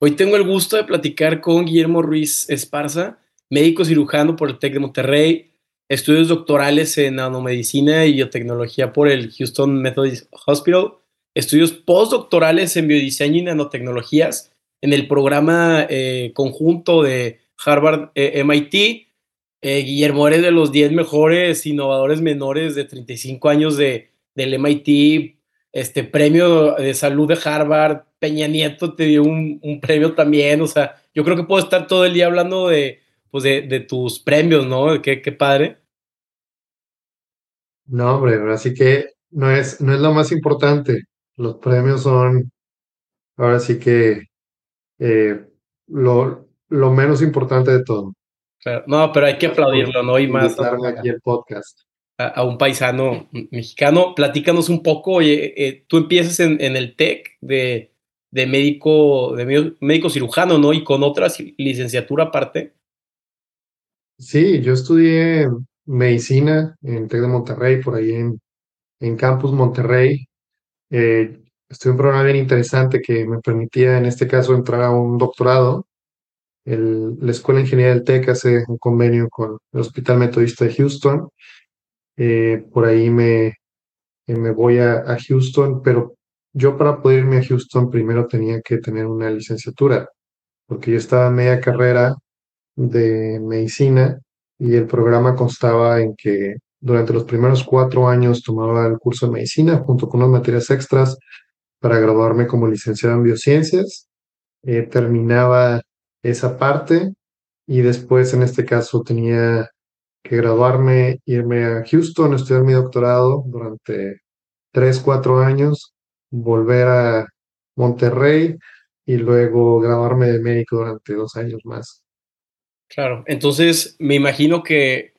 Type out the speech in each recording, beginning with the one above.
Hoy tengo el gusto de platicar con Guillermo Ruiz Esparza, médico cirujano por el TEC de Monterrey, estudios doctorales en nanomedicina y biotecnología por el Houston Methodist Hospital, estudios postdoctorales en biodiseño y nanotecnologías en el programa eh, conjunto de Harvard eh, MIT. Eh, Guillermo eres de los 10 mejores innovadores menores de 35 años de, del MIT, este premio de salud de Harvard, Peña Nieto te dio un, premio también, o sea, yo creo que puedo estar todo el día hablando de, pues de, tus premios, ¿no? Qué, qué padre. No, hombre, así que no es, no es lo más importante. Los premios son, ahora sí que, eh, lo, lo menos importante de todo. no, pero hay que aplaudirlo, ¿no? Y más. aquí el podcast a, un paisano mexicano. Platícanos un poco, oye, eh, tú empiezas en, el TEC de, médico, de médico cirujano, ¿no? Y con otra licenciatura aparte. Sí, yo estudié medicina en TEC de Monterrey, por ahí en, en Campus Monterrey. Eh, estudié un programa bien interesante que me permitía, en este caso, entrar a un doctorado. la Escuela de Ingeniería del TEC hace un convenio con el Hospital Metodista de Houston eh, por ahí me, eh, me voy a, Houston, pero yo para poder irme a Houston primero tenía que tener una licenciatura, porque yo estaba en media carrera de medicina y el programa constaba en que durante los primeros cuatro años tomaba el curso de medicina junto con unas materias extras para graduarme como licenciado en biociencias. Eh, terminaba esa parte y después en este caso tenía que graduarme, irme a Houston, estudiar mi doctorado durante tres, cuatro años, volver a Monterrey y luego graduarme de médico durante dos años más. Claro, entonces me imagino que,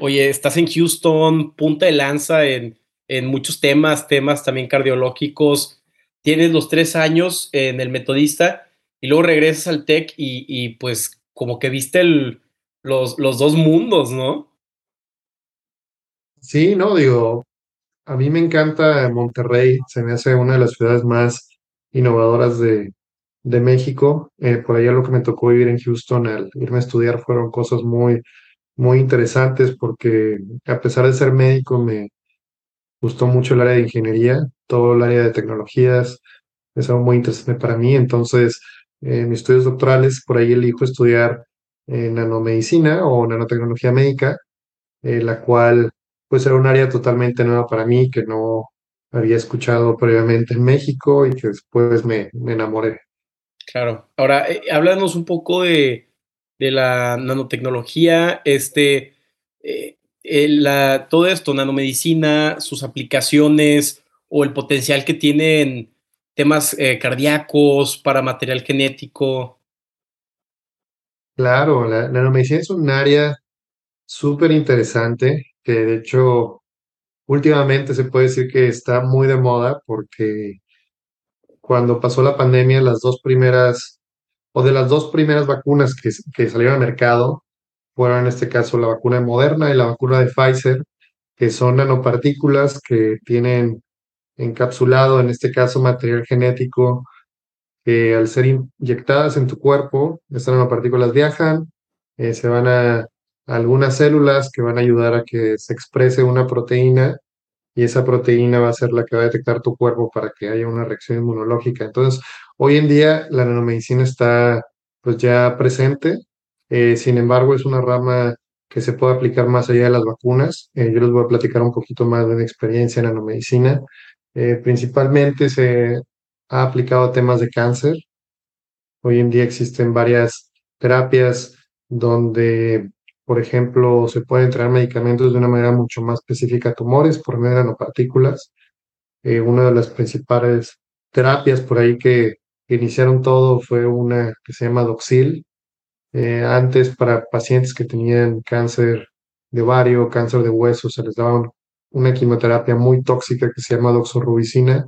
oye, estás en Houston, punta de lanza en, en muchos temas, temas también cardiológicos, tienes los tres años en el metodista y luego regresas al TEC y, y pues como que viste el, los, los dos mundos, ¿no? Sí, no, digo, a mí me encanta Monterrey, se me hace una de las ciudades más innovadoras de, de México. Eh, por allá lo que me tocó vivir en Houston al irme a estudiar fueron cosas muy, muy interesantes porque a pesar de ser médico me gustó mucho el área de ingeniería, todo el área de tecnologías, es algo muy interesante para mí. Entonces, en mis estudios doctorales, por ahí elijo estudiar nanomedicina o nanotecnología médica, eh, la cual pues era un área totalmente nueva para mí que no había escuchado previamente en México y que después me, enamoré. Claro. Ahora, eh, háblanos un poco de, la nanotecnología, este, eh, la, todo esto, nanomedicina, sus aplicaciones o el potencial que tienen temas cardíacos para material genético. Claro, la, nanomedicina es un área súper interesante que de hecho últimamente se puede decir que está muy de moda porque cuando pasó la pandemia, las dos primeras, o de las dos primeras vacunas que, salieron al mercado, fueron en este caso la vacuna de Moderna y la vacuna de Pfizer, que son nanopartículas que tienen encapsulado, en este caso, material genético que al ser inyectadas en tu cuerpo, estas nanopartículas viajan, eh, se van a, algunas células que van a ayudar a que se exprese una proteína y esa proteína va a ser la que va a detectar tu cuerpo para que haya una reacción inmunológica. Entonces, hoy en día la nanomedicina está pues ya presente, eh, sin embargo es una rama que se puede aplicar más allá de las vacunas. Eh, yo les voy a platicar un poquito más de mi experiencia en nanomedicina. principalmente se ha aplicado a temas de cáncer. Hoy en día existen varias terapias donde, por ejemplo, se pueden entregar medicamentos de una manera mucho más específica a tumores por medio de nanopartículas. Eh, una de las principales terapias por ahí que, iniciaron todo fue una que se llama Doxil. Eh, antes, para pacientes que tenían cáncer de ovario, cáncer de hueso, se les daba una quimioterapia muy tóxica que se llama doxorubicina,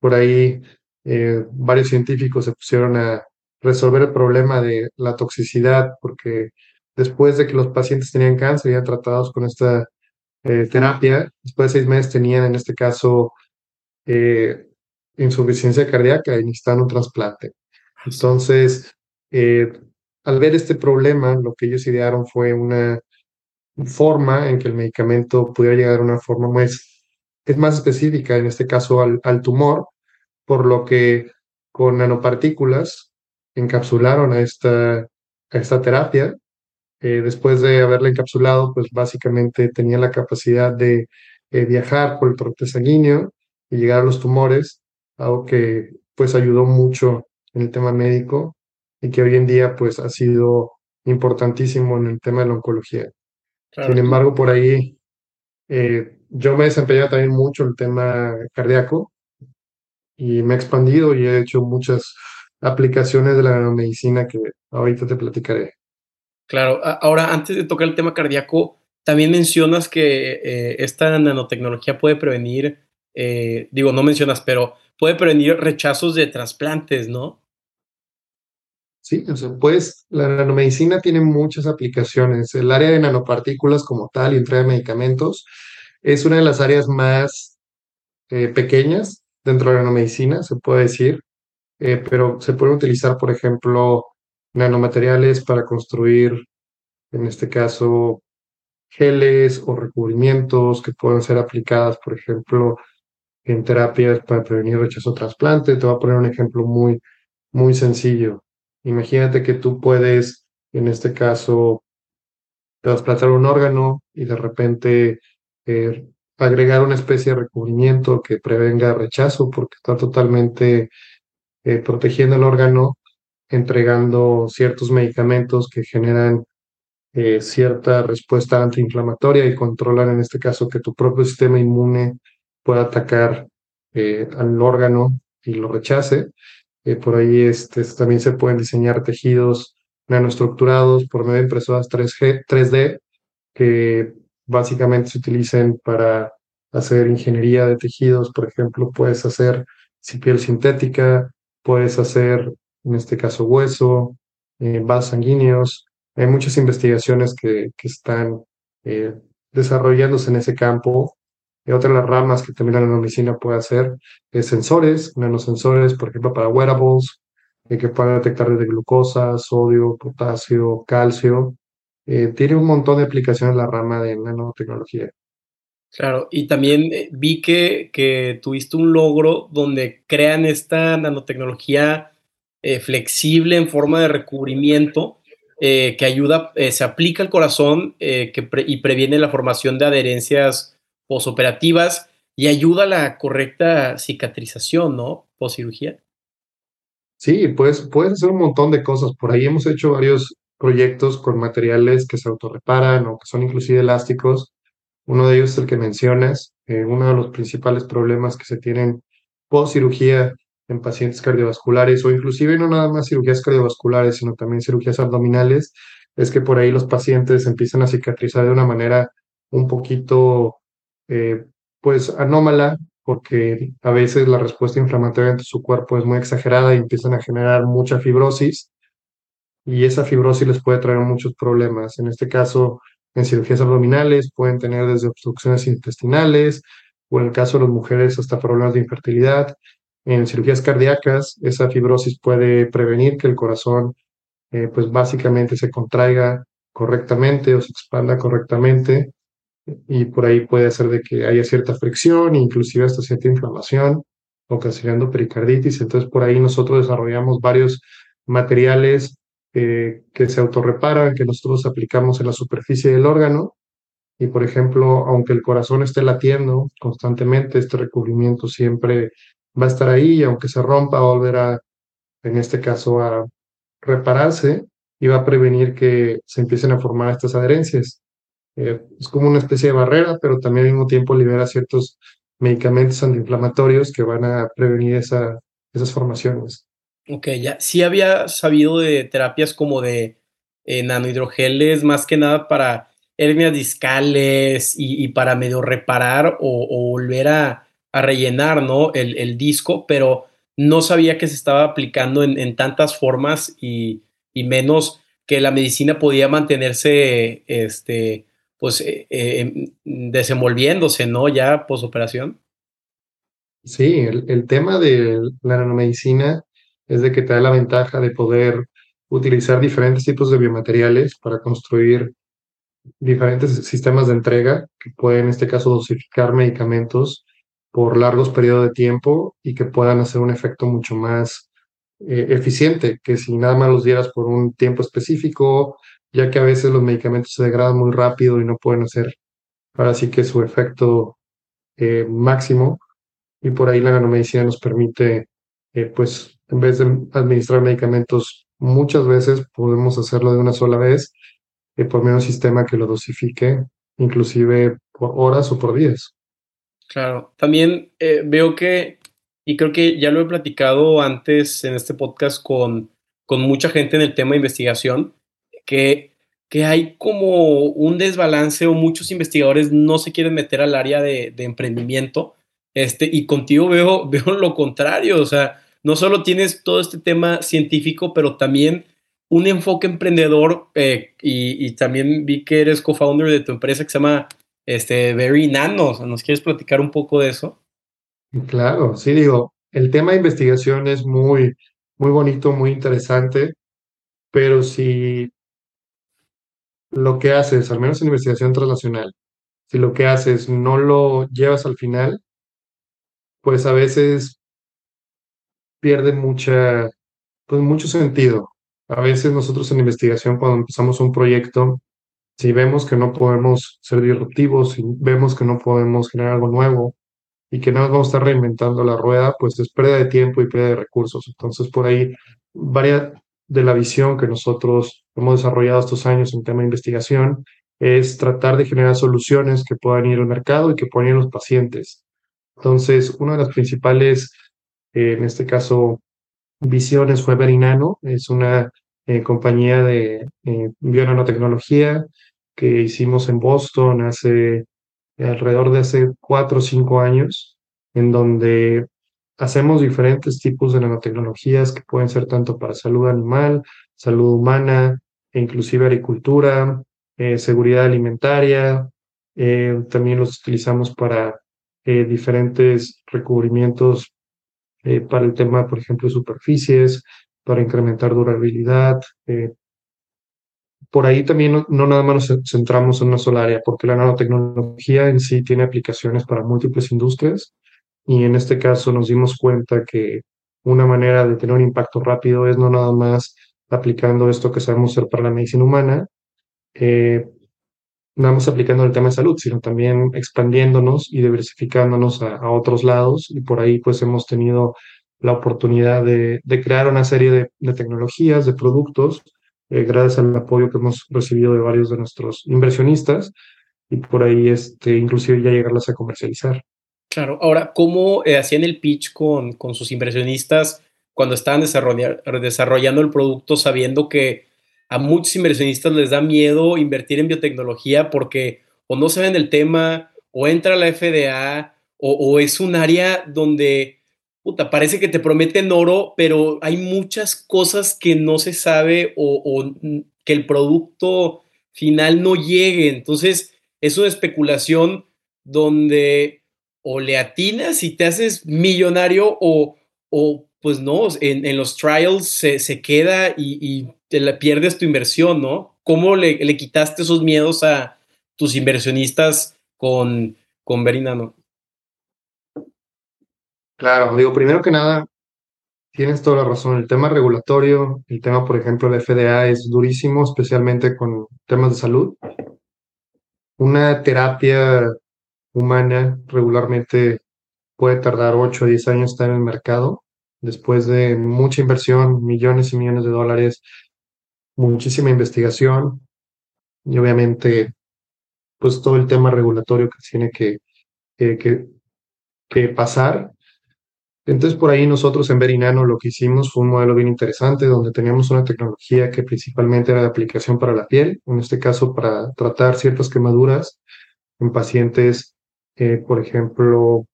por ahí eh, varios científicos se pusieron a resolver el problema de la toxicidad, porque después de que los pacientes tenían cáncer, ya tratados con esta eh, terapia, después de seis meses tenían, en este caso, eh, insuficiencia cardíaca y necesitaban un trasplante. Entonces, eh, al ver este problema, lo que ellos idearon fue una forma en que el medicamento pudiera llegar a una forma más, es más específica, en este caso al, al tumor, por lo que con nanopartículas encapsularon a esta, a esta terapia. Eh, después de haberla encapsulado, pues básicamente tenía la capacidad de eh, viajar por el torrente sanguíneo y llegar a los tumores, algo que pues ayudó mucho en el tema médico y que hoy en día pues ha sido importantísimo en el tema de la oncología. Sin embargo, por ahí eh, yo me he desempeñado también mucho en el tema cardíaco y me he expandido y he hecho muchas aplicaciones de la nanomedicina que ahorita te platicaré. Claro, ahora antes de tocar el tema cardíaco, también mencionas que eh, esta nanotecnología puede prevenir, eh, digo, no mencionas, pero puede prevenir rechazos de trasplantes, ¿no? Sí, o sea, pues la nanomedicina tiene muchas aplicaciones. El área de nanopartículas como tal y entrega de medicamentos es una de las áreas más eh, pequeñas dentro de la nanomedicina, se puede decir, pero se pueden utilizar, por ejemplo, nanomateriales para construir, en este caso, geles o recubrimientos que pueden ser aplicadas, por ejemplo, en terapias para prevenir rechazo trasplante. Te voy a poner un ejemplo muy, muy sencillo. Imagínate que tú puedes, en este caso, trasplantar un órgano y de repente eh, agregar una especie de recubrimiento que prevenga rechazo porque está totalmente eh, protegiendo el órgano, entregando ciertos medicamentos que generan eh, cierta respuesta antiinflamatoria y controlan en este caso que tu propio sistema inmune pueda atacar al órgano y lo rechace. Eh, por ahí este, también se pueden diseñar tejidos nanoestructurados por medio de impresoras 3G, 3D que básicamente se utilicen para hacer ingeniería de tejidos. Por ejemplo, puedes hacer piel sintética, puedes hacer, en este caso, hueso, eh, vasos sanguíneos. Hay muchas investigaciones que, que están eh, desarrollándose en ese campo y otra de las ramas que también la nanomedicina puede hacer es sensores, nanosensores, por ejemplo, para wearables, eh, que puedan detectar desde glucosa, sodio, potasio, calcio. Eh, tiene un montón de aplicaciones la rama de nanotecnología. Claro, y también eh, vi que, que tuviste un logro donde crean esta nanotecnología flexible en forma de recubrimiento que ayuda, se aplica al corazón que y previene la formación de adherencias posoperativas y ayuda a la correcta cicatrización, ¿no? Poscirugía. Sí, pues puedes hacer un montón de cosas. Por ahí hemos hecho varios proyectos con materiales que se autorreparan o que son inclusive elásticos. Uno de ellos es el que mencionas. Eh, uno de los principales problemas que se tienen post cirugía en pacientes cardiovasculares o inclusive no nada más cirugías cardiovasculares, sino también cirugías abdominales, es que por ahí los pacientes empiezan a cicatrizar de una manera un poquito eh, pues anómala, porque a veces la respuesta inflamatoria de su cuerpo es muy exagerada y empiezan a generar mucha fibrosis y esa fibrosis les puede traer muchos problemas. En este caso, en cirugías abdominales pueden tener desde obstrucciones intestinales o en el caso de las mujeres hasta problemas de infertilidad. En cirugías cardíacas, esa fibrosis puede prevenir que el corazón, eh, pues básicamente se contraiga correctamente o se expanda correctamente y por ahí puede hacer de que haya cierta fricción, inclusive hasta cierta inflamación, ocasionando pericarditis. Entonces, por ahí nosotros desarrollamos varios materiales eh, que se autorreparan, que nosotros aplicamos en la superficie del órgano. Y, por ejemplo, aunque el corazón esté latiendo constantemente, este recubrimiento siempre va a estar ahí, y aunque se rompa, va a volver a, en este caso, a repararse y va a prevenir que se empiecen a formar estas adherencias. Eh, es como una especie de barrera, pero también al mismo tiempo libera ciertos medicamentos antiinflamatorios que van a prevenir esa, esas formaciones. Ok, ya. Sí había sabido de terapias como de eh, nanohidrogeles, más que nada para hernias discales y, para medio reparar o, volver a, rellenar ¿no? El, el, disco, pero no sabía que se estaba aplicando en, en tantas formas y, y, menos que la medicina podía mantenerse este, pues eh, eh, desenvolviéndose, ¿no? Ya posoperación. Sí, el, tema de la nanomedicina es de que te da la ventaja de poder utilizar diferentes tipos de biomateriales para construir diferentes sistemas de entrega que pueden, en este caso, dosificar medicamentos por largos periodos de tiempo y que puedan hacer un efecto mucho más eh, eficiente que si nada más los dieras por un tiempo específico, ya que a veces los medicamentos se degradan muy rápido y no pueden hacer ahora sí que su efecto eh, máximo y por ahí la nanomedicina nos permite, eh, pues, en vez de administrar medicamentos muchas veces, podemos hacerlo de una sola vez por menos sistema que lo dosifique, inclusive por horas o por días. Claro, también eh, veo que, y creo que ya lo he platicado antes en este podcast con, con mucha gente en el tema de investigación, que, que hay como un desbalance o muchos investigadores no se quieren meter al área de, emprendimiento este, y contigo veo, veo lo contrario, o sea, no solo tienes todo este tema científico, pero también un enfoque emprendedor eh, y, también vi que eres co-founder de tu empresa que se llama este, Very Nano. ¿Nos quieres platicar un poco de eso? Claro, sí, digo, el tema de investigación es muy, muy bonito, muy interesante, pero si lo que haces, al menos en investigación transnacional, si lo que haces no lo llevas al final, pues a veces pierde mucha, pues mucho sentido. A veces nosotros en investigación, cuando empezamos un proyecto, si vemos que no podemos ser disruptivos, si vemos que no podemos generar algo nuevo y que no nos vamos a estar reinventando la rueda, pues es pérdida de tiempo y pérdida de recursos. Entonces, por ahí, varias de la visión que nosotros hemos desarrollado estos años en tema de investigación es tratar de generar soluciones que puedan ir al mercado y que puedan ir a los pacientes. Entonces, una de las principales, eh, en este caso, visiones fue Verinano, es una eh, compañía de eh, bionanotecnología que hicimos en Boston hace alrededor de hace cuatro o cinco años, en donde hacemos diferentes tipos de nanotecnologías que pueden ser tanto para salud animal, salud humana, e inclusive agricultura, seguridad alimentaria. también los utilizamos para eh, diferentes recubrimientos eh, para el tema, por ejemplo, superficies, para incrementar durabilidad. Por ahí también no, nada más nos centramos en una sola área, porque la nanotecnología en sí tiene aplicaciones para múltiples industrias y en este caso nos dimos cuenta que una manera de tener un impacto rápido es no nada más aplicando esto que sabemos hacer para la medicina humana, eh, nada más aplicando el tema de salud, sino también expandiéndonos y diversificándonos a, otros lados. Y por ahí pues hemos tenido la oportunidad de, crear una serie de, tecnologías, de productos, eh, gracias al apoyo que hemos recibido de varios de nuestros inversionistas y por ahí este, inclusive ya llegarlas a comercializar. Claro, ahora, ¿cómo eh, hacían el pitch con, con sus inversionistas cuando estaban desarrollando el producto sabiendo que a muchos inversionistas les da miedo invertir en biotecnología porque o no saben el tema, o entra la FDA, o, es un área donde, parece que te prometen oro, pero hay muchas cosas que no se sabe o, que el producto final no llegue. Entonces, es una especulación donde o le atinas y te haces millonario o, pues no, en, los trials se, queda y te pierdes tu inversión, ¿no? ¿Cómo le, quitaste esos miedos a tus inversionistas con, con Verinano? Claro, digo, primero que nada, tienes toda la razón. El tema regulatorio, el tema, por ejemplo, de FDA es durísimo, especialmente con temas de salud. Una terapia humana regularmente puede tardar 8 o 10 años estar en el mercado, después de mucha inversión, millones y millones de dólares muchísima investigación y obviamente pues todo el tema regulatorio que tiene que, que, pasar. Entonces por ahí nosotros en Verinano lo que hicimos fue un modelo bien interesante donde teníamos una tecnología que principalmente era de aplicación para la piel, en este caso para tratar ciertas quemaduras en pacientes, eh, por ejemplo,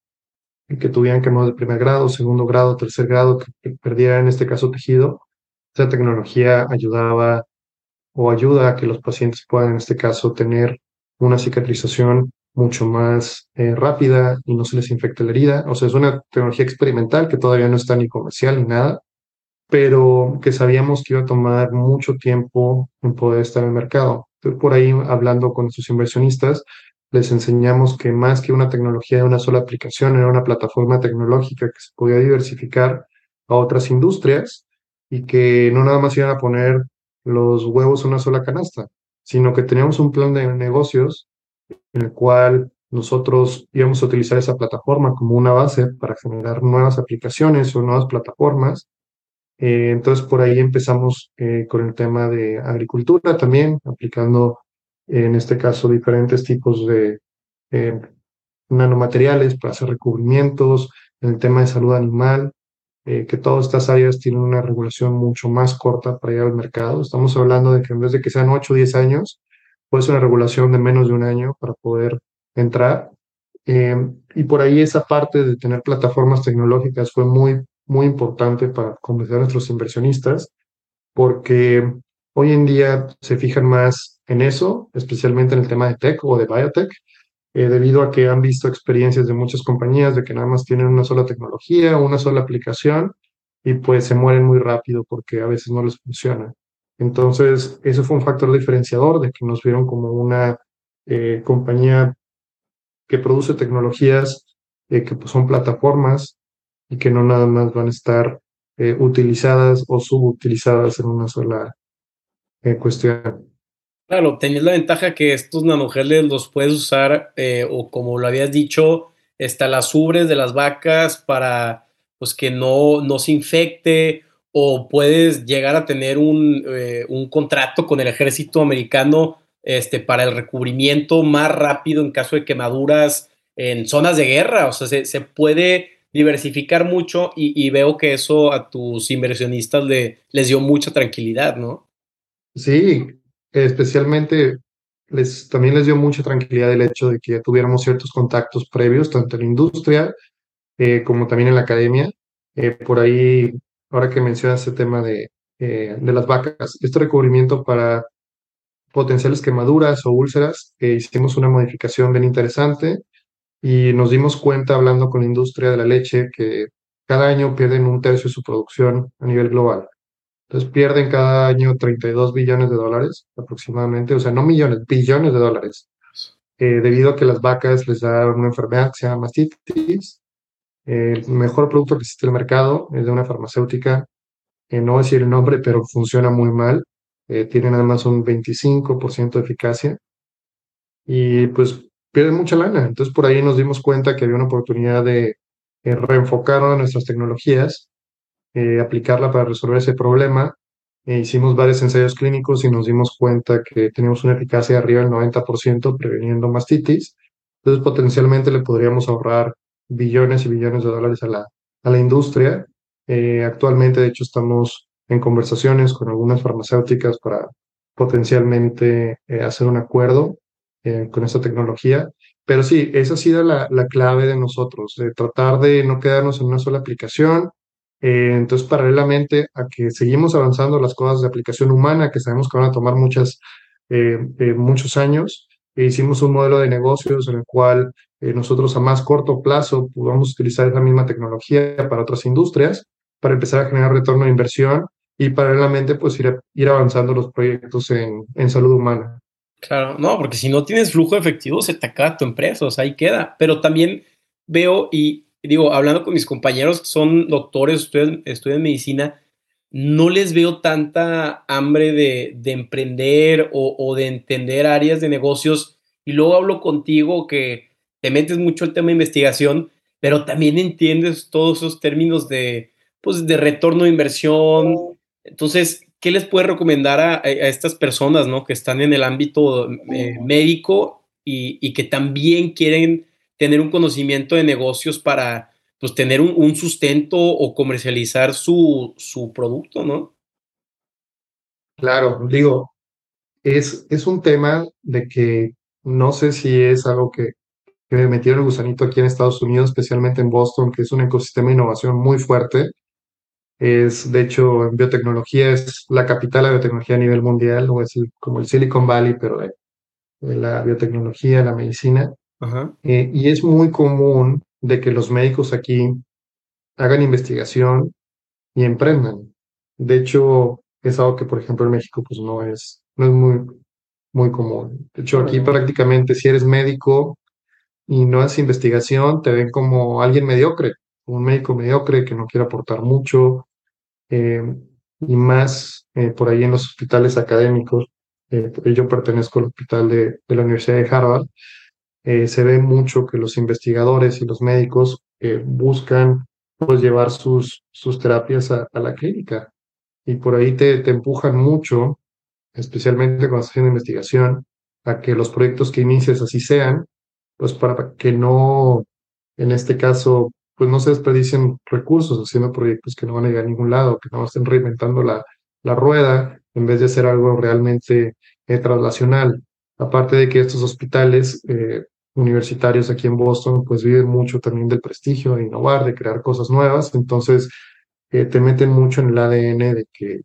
que tuvieran quemados de primer grado, segundo grado, tercer grado, que perdieran en este caso tejido. Esta tecnología ayudaba o ayuda a que los pacientes puedan, en este caso, tener una cicatrización mucho más eh, rápida y no se les infecte la herida. O sea, es una tecnología experimental que todavía no está ni comercial ni nada, pero que sabíamos que iba a tomar mucho tiempo en poder estar en el mercado. Por ahí, hablando con nuestros inversionistas, les enseñamos que más que una tecnología de una sola aplicación, era una plataforma tecnológica que se podía diversificar a otras industrias y que no nada más iban a poner los huevos en una sola canasta, sino que teníamos un plan de negocios en el cual nosotros íbamos a utilizar esa plataforma como una base para generar nuevas aplicaciones o nuevas plataformas. Eh, entonces, por ahí empezamos eh, con el tema de agricultura también, aplicando en este caso diferentes tipos de eh, nanomateriales para hacer recubrimientos, en el tema de salud animal, que todas estas áreas tienen una regulación mucho más corta para llegar al mercado. Estamos hablando de que en vez de que sean 8 o 10 años, puede ser una regulación de menos de un año para poder entrar. Eh, y por ahí esa parte de tener plataformas tecnológicas fue muy, muy importante para convencer a nuestros inversionistas, porque hoy en día se fijan más en eso, especialmente en el tema de tech o de biotech, eh, debido a que han visto experiencias de muchas compañías de que nada más tienen una sola tecnología, una sola aplicación, y pues se mueren muy rápido porque a veces no les funciona. Entonces, eso fue un factor diferenciador de que nos vieron como una eh, compañía que produce tecnologías eh, que pues, son plataformas y que no nada más van a estar eh, utilizadas o subutilizadas en una sola cuestión. Claro, tenías la ventaja que estos nanogeles los puedes usar, o como lo habías dicho, hasta las ubres de las vacas para pues, que no, no se infecte, o puedes llegar a tener un, un contrato con el ejército americano este, para el recubrimiento más rápido en caso de quemaduras en zonas de guerra. O sea, se, puede diversificar mucho y, veo que eso a tus inversionistas le, les dio mucha tranquilidad, ¿no? Sí, especialmente les, también les dio mucha tranquilidad el hecho de que tuviéramos ciertos contactos previos, tanto en la industria eh, como también en la academia. Eh, por ahí, ahora que mencionas ese tema de, eh, de las vacas, este recubrimiento para potenciales quemaduras o úlceras, eh, hicimos una modificación bien interesante y nos dimos cuenta hablando con la industria de la leche que cada año pierden un tercio de su producción a nivel global. Entonces pierden cada año 32 billones de dólares aproximadamente, o sea, no millones, billones de dólares, eh, debido a que las vacas les da una enfermedad que se llama mastitis. El mejor producto que existe en el mercado es de una farmacéutica, eh, no decir el nombre, pero funciona muy mal eh, tienen además un 25% de eficacia y pues pierden mucha lana. Entonces por ahí nos dimos cuenta que había una oportunidad de eh, reenfocar nuestras tecnologías, eh, aplicarla para resolver ese problema. E hicimos varios ensayos clínicos y nos dimos cuenta que teníamos una eficacia arriba del 90% preveniendo mastitis. Entonces potencialmente le podríamos ahorrar billones y billones de dólares a la, a la industria. actualmente, de hecho, estamos en conversaciones con algunas farmacéuticas para potencialmente eh, hacer un acuerdo eh, con esta tecnología. Pero sí, esa ha sido la, la, clave de nosotros, de tratar de no quedarnos en una sola aplicación. Eh, entonces, paralelamente a que seguimos avanzando las cosas de aplicación humana, que sabemos que van a tomar muchas, muchos años, hicimos un modelo de negocios en el cual nosotros a más corto plazo podamos utilizar esa misma tecnología para otras industrias, para empezar a generar retorno de inversión y paralelamente pues ir, ir avanzando los proyectos en, en, salud humana. Claro, no, porque si no tienes flujo efectivo se te acaba tu empresa, o sea, ahí queda. Pero también veo y digo, hablando con mis compañeros que son doctores, estudian, estudian medicina, no les veo tanta hambre de, de emprender o, o, de entender áreas de negocios. Y luego hablo contigo que te metes mucho el tema de investigación, pero también entiendes todos esos términos de, pues, de retorno de inversión, entonces, ¿qué les puede recomendar a, estas personas ¿no? que están en el ámbito eh, médico y, que también quieren tener un conocimiento de negocios para pues, tener un, sustento o comercializar su, su, producto, ¿no? Claro, digo, es, es un tema de que no sé si es algo que, que me metieron el gusanito aquí en Estados Unidos, especialmente en Boston, que es un ecosistema de innovación muy fuerte es, de hecho, en biotecnología es la capital de la biotecnología a nivel mundial, o es como el Silicon Valley, pero de, la biotecnología, la medicina. Eh, y es muy común de que los médicos aquí hagan investigación y emprendan. De hecho, es algo que, por ejemplo, en México, pues no es, no es muy, muy común. De hecho, aquí prácticamente si eres médico y no haces investigación, te ven como alguien mediocre, un médico mediocre que no quiere aportar mucho, eh, y más eh, por ahí en los hospitales académicos. Eh, yo pertenezco al hospital de, la Universidad de Harvard. se ve mucho que los investigadores y los médicos buscan pues llevar sus, sus terapias a, a la clínica y por ahí te, te empujan mucho, especialmente cuando estás haciendo investigación, a que los proyectos que inicies así sean, pues para que no, en este caso, pues no se desperdicien recursos haciendo proyectos que no van a llegar a ningún lado, que no estén reinventando la, la rueda en vez de hacer algo realmente eh, translacional. Aparte de que estos hospitales eh, universitarios aquí en Boston, pues viven mucho también del prestigio, de innovar, de crear cosas nuevas. Entonces, eh, te meten mucho en el ADN de que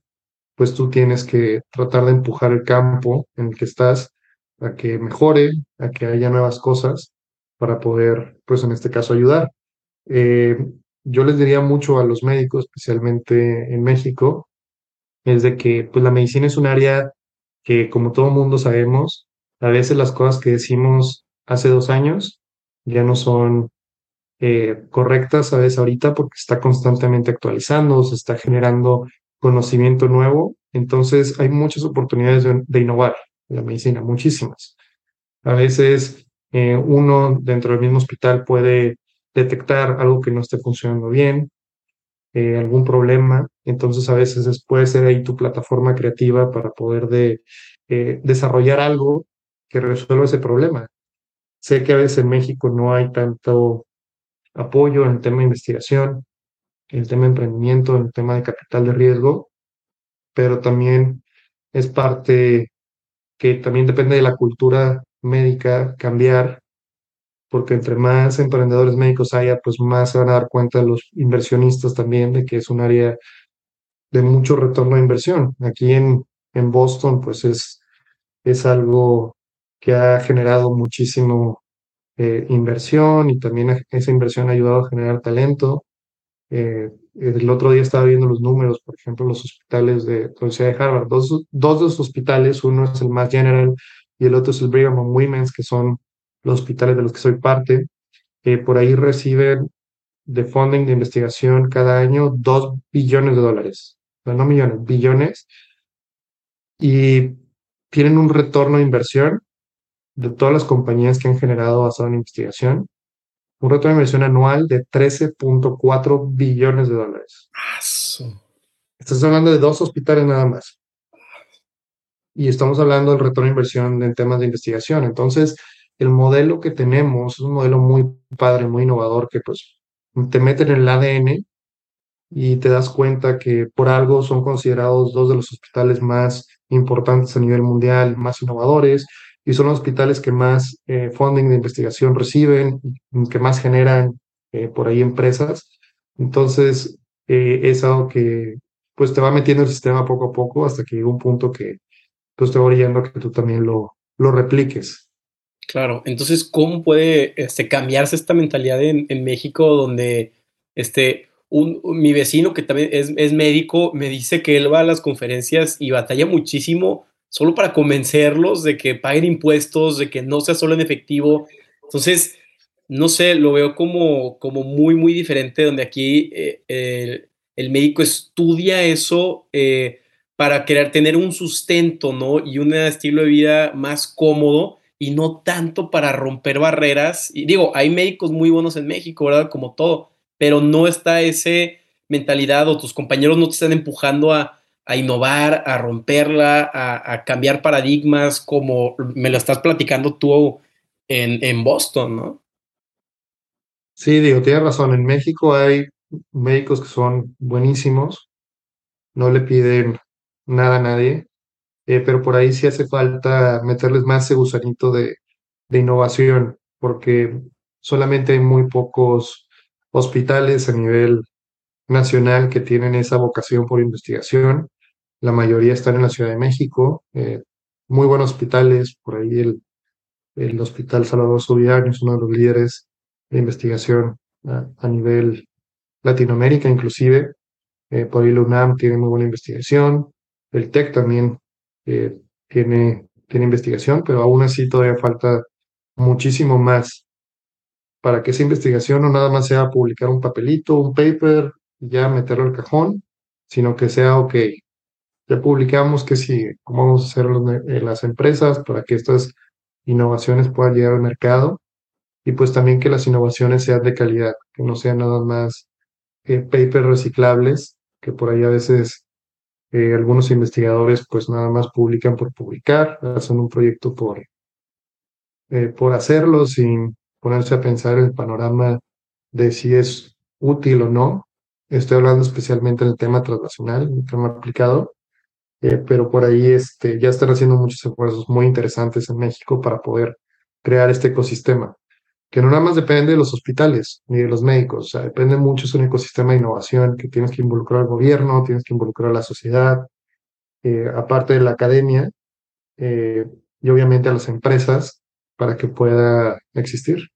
pues tú tienes que tratar de empujar el campo en el que estás a que mejore, a que haya nuevas cosas para poder, pues en este caso, ayudar. Eh, yo les diría mucho a los médicos, especialmente en México, es de que pues la medicina es un área que, como todo mundo sabemos, a veces las cosas que decimos hace dos años ya no son eh, correctas, ¿sabes? Ahorita porque está constantemente actualizando, se está generando conocimiento nuevo, entonces hay muchas oportunidades de, innovar la medicina, muchísimas. A veces eh, uno dentro del mismo hospital puede detectar algo que no esté funcionando bien, eh, algún problema, entonces a veces puede ser ahí tu plataforma creativa para poder de, desarrollar algo que resuelva ese problema. Sé que a veces en México no hay tanto apoyo en el tema de investigación, en el tema de emprendimiento, en el tema de capital de riesgo, pero también es parte que también depende de la cultura médica cambiar, porque entre más emprendedores médicos haya, pues más se van a dar cuenta los inversionistas también de que es un área de mucho retorno de inversión. Aquí en, en Boston, pues es, es algo que ha generado muchísimo eh, inversión y también esa inversión ha ayudado a generar talento. Eh, el otro día estaba viendo los números, por ejemplo, los hospitales de la Universidad de Harvard. Dos, dos de los hospitales, uno es el Mass General y el otro es el Brigham and Women's, que son los hospitales de los que soy parte. que por ahí reciben de funding de investigación cada año dos billones de dólares. no millones, billones. Y tienen un retorno de inversión de todas las compañías que han generado basado en investigación, un retorno de inversión anual de 13.4 billones de dólares. Estás hablando de dos hospitales nada más. Y estamos hablando del retorno de inversión en temas de investigación. Entonces, el modelo que tenemos es un modelo muy padre, muy innovador, que pues te meten en el ADN y te das cuenta que por algo son considerados dos de los hospitales más importantes a nivel mundial, más innovadores, y son los hospitales que más eh, funding de investigación reciben, que más generan eh, por ahí empresas. Entonces, eh, es algo que pues te va metiendo el sistema poco a poco hasta que llega un punto que pues te va orillando a que tú también lo, lo repliques. Claro, entonces, ¿cómo puede este, cambiarse esta mentalidad en, en México donde este, un, mi vecino que también es, es médico me dice que él va a las conferencias y batalla muchísimo solo para convencerlos de que paguen impuestos, de que no sea solo en efectivo. Entonces, no sé, lo veo como, como muy, muy diferente, donde aquí eh, el, médico estudia eso eh, para querer tener un sustento, ¿no? Y un estilo de vida más cómodo y no tanto para romper barreras. Y digo, hay médicos muy buenos en México, ¿verdad? Como todo, pero no está ese mentalidad o tus compañeros no te están empujando a, a innovar, a romperla, a, cambiar paradigmas, como me lo estás platicando tú en, en Boston, ¿no? Sí, digo, tienes razón. En México hay médicos que son buenísimos, no le piden nada a nadie, eh, pero por ahí sí hace falta meterles más ese gusanito de, de innovación, porque solamente hay muy pocos hospitales a nivel nacional que tienen esa vocación por investigación. La mayoría están en la Ciudad de México. Eh, muy buenos hospitales, por ahí el, el Hospital Salvador Subirán es uno de los líderes de investigación a, nivel Latinoamérica inclusive. eh, por ahí UNAM tiene muy buena investigación, el TEC también eh, tiene, tiene investigación, pero aún así todavía falta muchísimo más para que esa investigación no nada más sea publicar un papelito, un paper, ya meterlo al cajón, sino que sea, ok, ya publicamos que sí, cómo vamos a hacer eh, las empresas para que estas innovaciones puedan llegar al mercado y pues también que las innovaciones sean de calidad, que no sean nada más eh, papers reciclables, que por ahí a veces eh, algunos investigadores pues nada más publican por publicar, hacen un proyecto por, eh, por hacerlo sin ponerse a pensar el panorama de si es útil o no. Estoy hablando especialmente en el tema transnacional, el tema aplicado, pero por ahí este, ya están haciendo muchos esfuerzos muy interesantes en México para poder crear este ecosistema que no nada más depende de los hospitales ni de los médicos, o sea, depende mucho, es un ecosistema de innovación que tienes que involucrar al gobierno, tienes que involucrar a la sociedad, eh, aparte de la academia eh, y obviamente a las empresas para que pueda existir.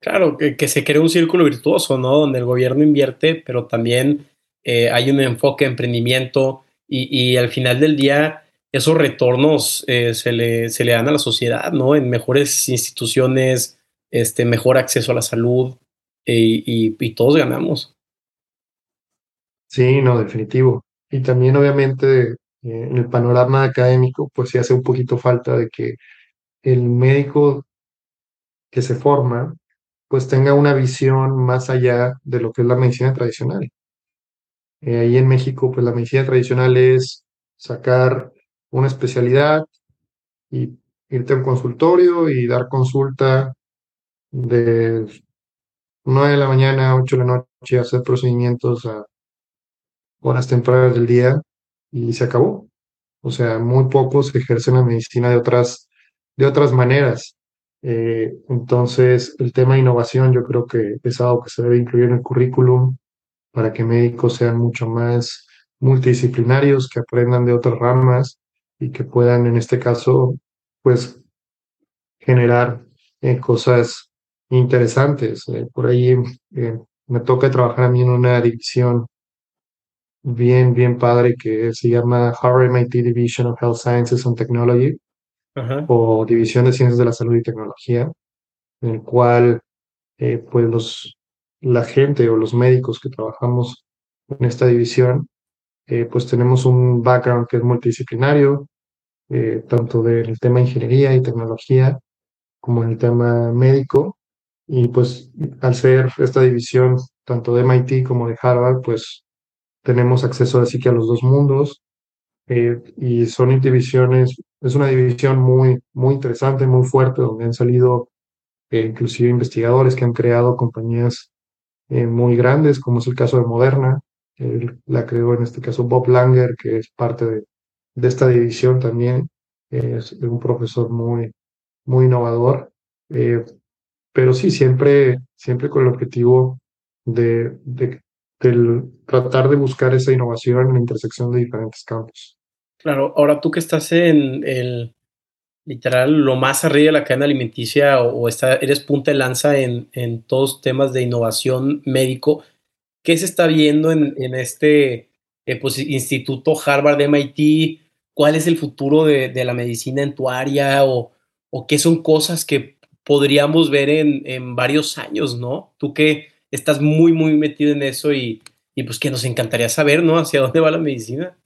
Claro, que, se cree un círculo virtuoso, ¿no? Donde el gobierno invierte, pero también eh, hay un enfoque de emprendimiento y, al final del día esos retornos se, le, se le dan a la sociedad, ¿no? En mejores instituciones, este, mejor acceso a la salud eh, y, todos ganamos. Sí, no, definitivo. Y también obviamente eh, en el panorama académico, pues sí hace un poquito falta de que el médico que se forma, pues tenga una visión más allá de lo que es la medicina tradicional. Eh, ahí en México, pues la medicina tradicional es sacar una especialidad y irte a un consultorio y dar consulta de 9 de la mañana a 8 de la noche hacer procedimientos a horas tempranas del día y se acabó. O sea, muy pocos ejercen la medicina de otras, de otras maneras. Eh, entonces, el tema de innovación yo creo que es algo que se debe incluir en el currículum para que médicos sean mucho más multidisciplinarios, que aprendan de otras ramas y que puedan, en este caso, pues generar eh, cosas interesantes. Eh, por ahí eh, me toca trabajar a mí en una división bien, bien padre que se llama Harvard MIT Division of Health Sciences and Technology o División de Ciencias de la Salud y Tecnología, en el cual eh, pues los, la gente o los médicos que trabajamos en esta división, pues tenemos un background que es multidisciplinario, tanto del tema ingeniería y tecnología como en el tema médico, y pues al ser esta división tanto de MIT como de Harvard, pues tenemos acceso así que a los dos mundos. Eh, y son divisiones, es una división muy, muy interesante, muy fuerte, donde han salido eh, inclusive investigadores que han creado compañías eh, muy grandes, como es el caso de Moderna. la creó en este caso Bob Langer, que es parte de, de esta división también. es un profesor muy, muy innovador pero sí, siempre, siempre con el objetivo de, de, tratar de buscar esa innovación en la intersección de diferentes campos. Claro, ahora tú que estás en el literal lo más arriba de la cadena alimenticia o, está, eres punta de lanza en, en, todos temas de innovación médico, ¿qué se está viendo en, en este eh, pues, instituto Harvard MIT? ¿Cuál es el futuro de, de, la medicina en tu área? ¿O, o qué son cosas que podríamos ver en, en, varios años, ¿no? Tú que estás muy, muy metido en eso y, y, pues que nos encantaría saber, ¿no? Hacia dónde va la medicina.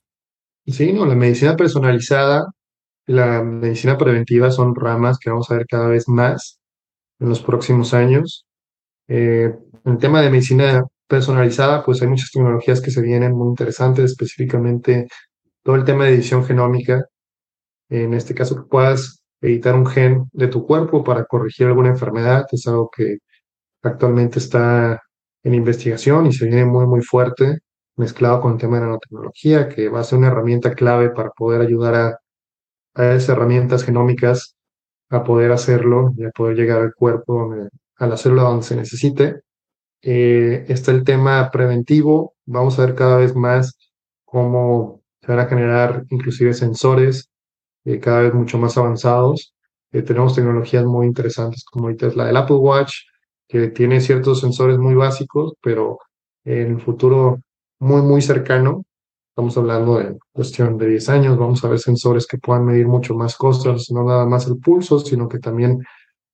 Sí, no, la medicina personalizada, la medicina preventiva son ramas que vamos a ver cada vez más en los próximos años. Eh, en el tema de medicina personalizada, pues hay muchas tecnologías que se vienen muy interesantes, específicamente todo el tema de edición genómica. En este caso, que puedas editar un gen de tu cuerpo para corregir alguna enfermedad. Es algo que actualmente está en investigación y se viene muy, muy fuerte, mezclado con el tema de nanotecnología, que va a ser una herramienta clave para poder ayudar a, a esas herramientas genómicas a poder hacerlo y a poder llegar al cuerpo, a la célula donde se necesite. Eh, está el tema preventivo. Vamos a ver cada vez más cómo se van a generar inclusive sensores eh, cada vez mucho más avanzados. Eh, tenemos tecnologías muy interesantes como ahorita es la del Apple Watch, que tiene ciertos sensores muy básicos, pero en el futuro muy, muy cercano. Estamos hablando de cuestión de 10 años. Vamos a ver sensores que puedan medir mucho más cosas, no nada más el pulso, sino que también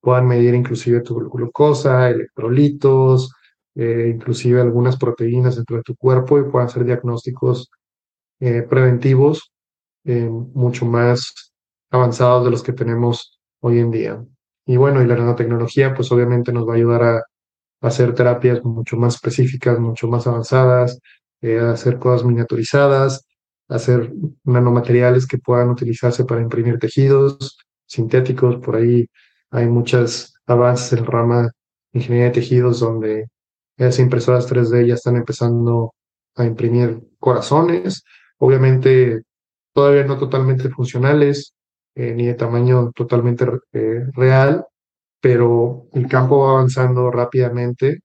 puedan medir inclusive tu glucosa, electrolitos, eh, inclusive algunas proteínas dentro de tu cuerpo y puedan hacer diagnósticos eh, preventivos eh, mucho más avanzados de los que tenemos hoy en día. Y bueno, y la nanotecnología pues obviamente nos va a ayudar a, hacer terapias mucho más específicas, mucho más avanzadas, a hacer cosas miniaturizadas, hacer nanomateriales que puedan utilizarse para imprimir tejidos sintéticos. Por ahí hay muchos avances en el rama ingeniería de tejidos donde esas impresoras 3D ya están empezando a imprimir corazones, obviamente todavía no totalmente funcionales, eh, ni de tamaño totalmente eh, real, pero el campo va avanzando rápidamente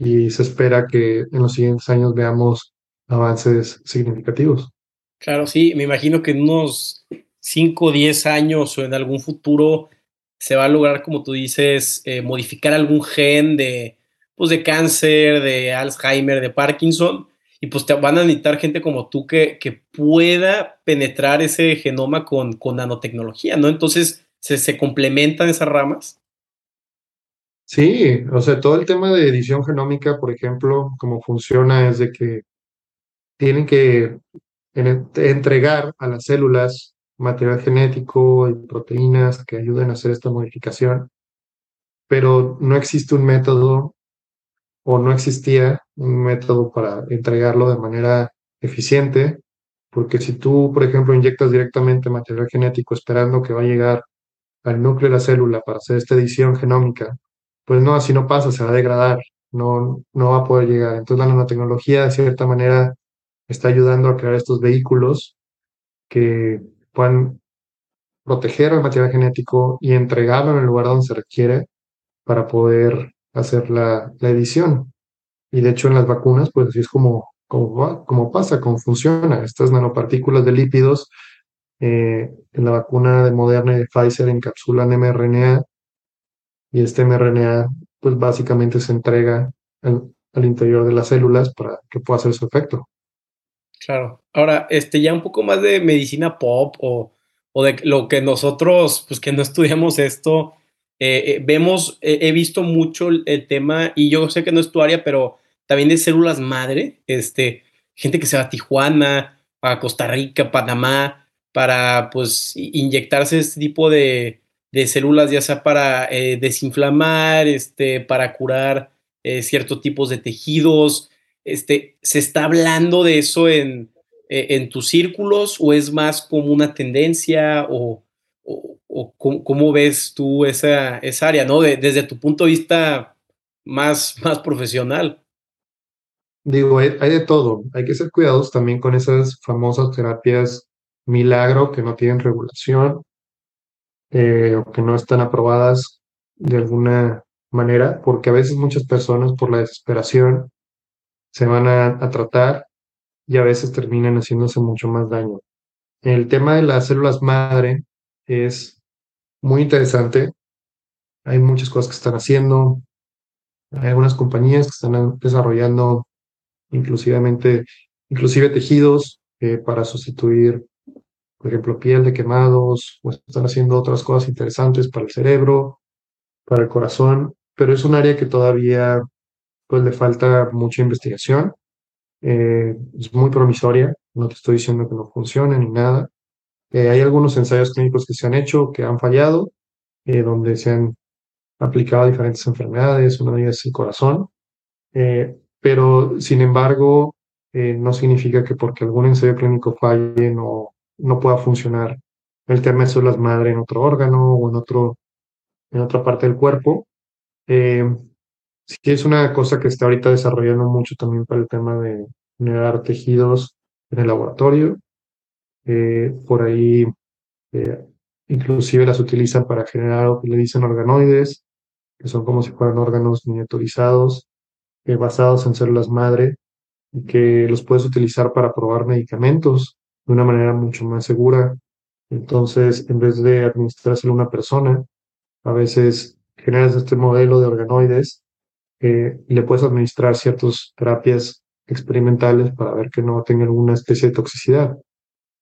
y se espera que en los siguientes años veamos avances significativos. Claro, sí, me imagino que en unos 5 o 10 años o en algún futuro se va a lograr, como tú dices, eh, modificar algún gen de, pues, de cáncer, de Alzheimer, de Parkinson, y pues te van a necesitar gente como tú que, que pueda penetrar ese genoma con, con nanotecnología, ¿no? Entonces, ¿se, ¿se complementan esas ramas? Sí, o sea, todo el tema de edición genómica, por ejemplo, cómo funciona es de que tienen que entregar a las células material genético y proteínas que ayuden a hacer esta modificación, pero no existe un método o no existía un método para entregarlo de manera eficiente, porque si tú, por ejemplo, inyectas directamente material genético esperando que va a llegar al núcleo de la célula para hacer esta edición genómica, pues no, así no pasa, se va a degradar, no, no va a poder llegar. Entonces la nanotecnología, de cierta manera, está ayudando a crear estos vehículos que puedan proteger el material genético y entregarlo en el lugar donde se requiere para poder hacer la, la edición. Y de hecho en las vacunas, pues así es como, como, como pasa, cómo funciona. Estas nanopartículas de lípidos eh, en la vacuna de Moderna y de Pfizer encapsulan mRNA y este mRNA pues básicamente se entrega al, interior de las células para que pueda hacer su efecto. Claro. Ahora, este, ya un poco más de medicina pop o, o de lo que nosotros, pues que no estudiamos esto, eh, eh, vemos, eh, he visto mucho el, el, tema, y yo sé que no es tu área, pero también de células madre, este, gente que se va a Tijuana, a Costa Rica, Panamá, para pues inyectarse este tipo de, de células, ya sea para eh, desinflamar, este, para curar eh, ciertos tipos de tejidos. Este, ¿Se está hablando de eso en, en tus círculos o es más como una tendencia o, o, cómo, cómo, ves tú esa, esa área, ¿no? De, desde tu punto de vista más, más profesional. Digo, hay, hay, de todo. Hay que ser cuidadosos también con esas famosas terapias milagro que no tienen regulación eh, o que no están aprobadas de alguna manera, porque a veces muchas personas por la desesperación se van a, tratar y a veces terminan haciéndose mucho más daño. El tema de las células madre es muy interesante. Hay muchas cosas que están haciendo. Hay algunas compañías que están desarrollando inclusivamente, inclusive tejidos eh, para sustituir, por ejemplo, piel de quemados, o están haciendo otras cosas interesantes para el cerebro, para el corazón, pero es un área que todavía pues le falta mucha investigación. Eh, es muy promisoria, no te estoy diciendo que no funcione ni nada, eh, hay algunos ensayos clínicos que se han hecho que han fallado, eh, donde se han aplicado a diferentes enfermedades, una de ellas es el corazón, eh, pero sin embargo eh, no significa que porque algún ensayo clínico falle no, no pueda funcionar el tema de células madre en otro órgano o en, otro, en otra parte del cuerpo. sí es una cosa que está ahorita desarrollando mucho también para el tema de generar tejidos en el laboratorio eh, por ahí eh, inclusive las utilizan para generar lo que le dicen organoides, que son como si fueran órganos miniaturizados, eh, basados en células madre, y que los puedes utilizar para probar medicamentos de una manera mucho más segura. Entonces, en vez de administrárselo a una persona, a veces generas este modelo de organoides y le puedes administrar ciertas terapias experimentales para ver que no tenga alguna especie de toxicidad.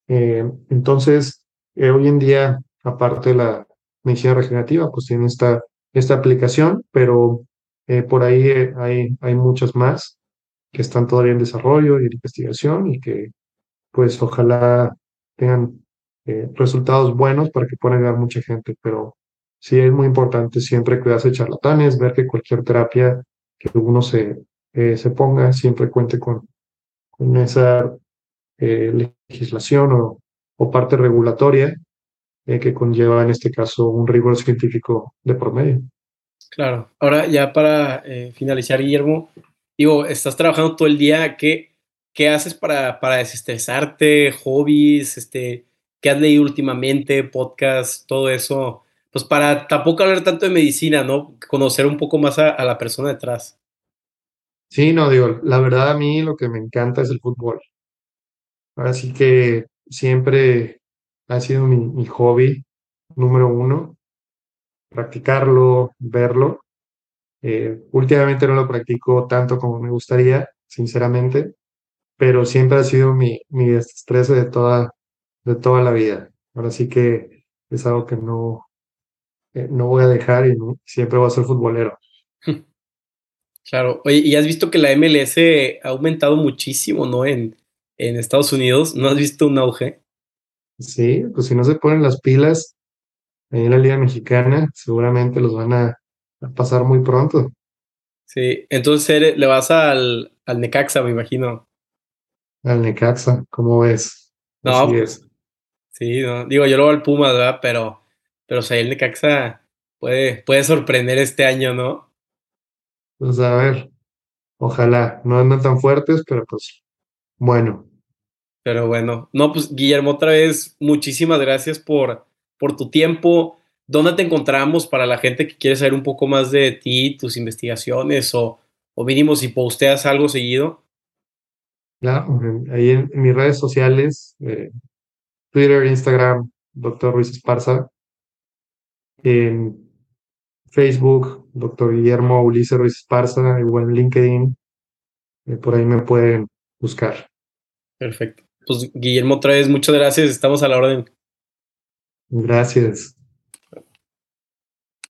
Eh, entonces, eh, hoy en día, aparte de la medicina regenerativa, pues tiene esta, esta aplicación, pero eh, por ahí hay, hay muchas más que están todavía en desarrollo y en investigación y que pues ojalá tengan resultados buenos para que puedan llegar mucha gente, pero sí es muy importante siempre cuidarse de charlatanes, ver que cualquier terapia que uno se, se ponga siempre cuente con, con esa eh, legislación o, o, parte regulatoria eh, que conlleva en este caso un rigor científico de promedio. Claro. Ahora ya para eh, finalizar, Guillermo, digo, estás trabajando todo el día, ¿qué, qué haces para, para desestresarte? ¿Hobbies? Este, ¿Qué has leído últimamente? ¿Podcast? Todo eso. Pues para tampoco hablar tanto de medicina, ¿no? Conocer un poco más a, la persona detrás. Sí, no, digo, la verdad a mí lo que me encanta es el fútbol. Así que siempre ha sido mi, hobby número uno, practicarlo, verlo. Eh, últimamente no lo practico tanto como me gustaría, sinceramente, pero siempre ha sido mi, mi de toda, de toda la vida. Ahora sí que es algo que no, eh, no voy a dejar y siempre voy a ser futbolero. Claro, oye, y has visto que la MLS ha aumentado muchísimo, ¿no? En, en Estados Unidos. ¿No has visto un auge? Sí, pues si no se ponen las pilas en la Liga Mexicana, seguramente los van a, pasar muy pronto. Sí, entonces le vas al, al Necaxa, me imagino. Al Necaxa, ¿cómo ves? No, pues, sí, no, digo, yo lo voy al Pumas, ¿verdad? Pero, pero o sea, el Necaxa puede, puede sorprender este año, ¿no? Pues a ver, ojalá, no andan tan fuertes, pero pues bueno, pero bueno, no, pues Guillermo, otra vez, muchísimas gracias por, por tu tiempo. ¿Dónde te encontramos para la gente que quiere saber un poco más de ti, tus investigaciones o, o mínimo si posteas algo seguido? Claro, ahí en, mis redes sociales, eh, Twitter, Instagram, doctor Ruiz Esparza. En Facebook, doctor Guillermo Ulises Ruiz Esparza, igual en LinkedIn. Eh, por ahí me pueden buscar. Perfecto pues Guillermo, otra vez, muchas gracias, estamos a la orden. Gracias.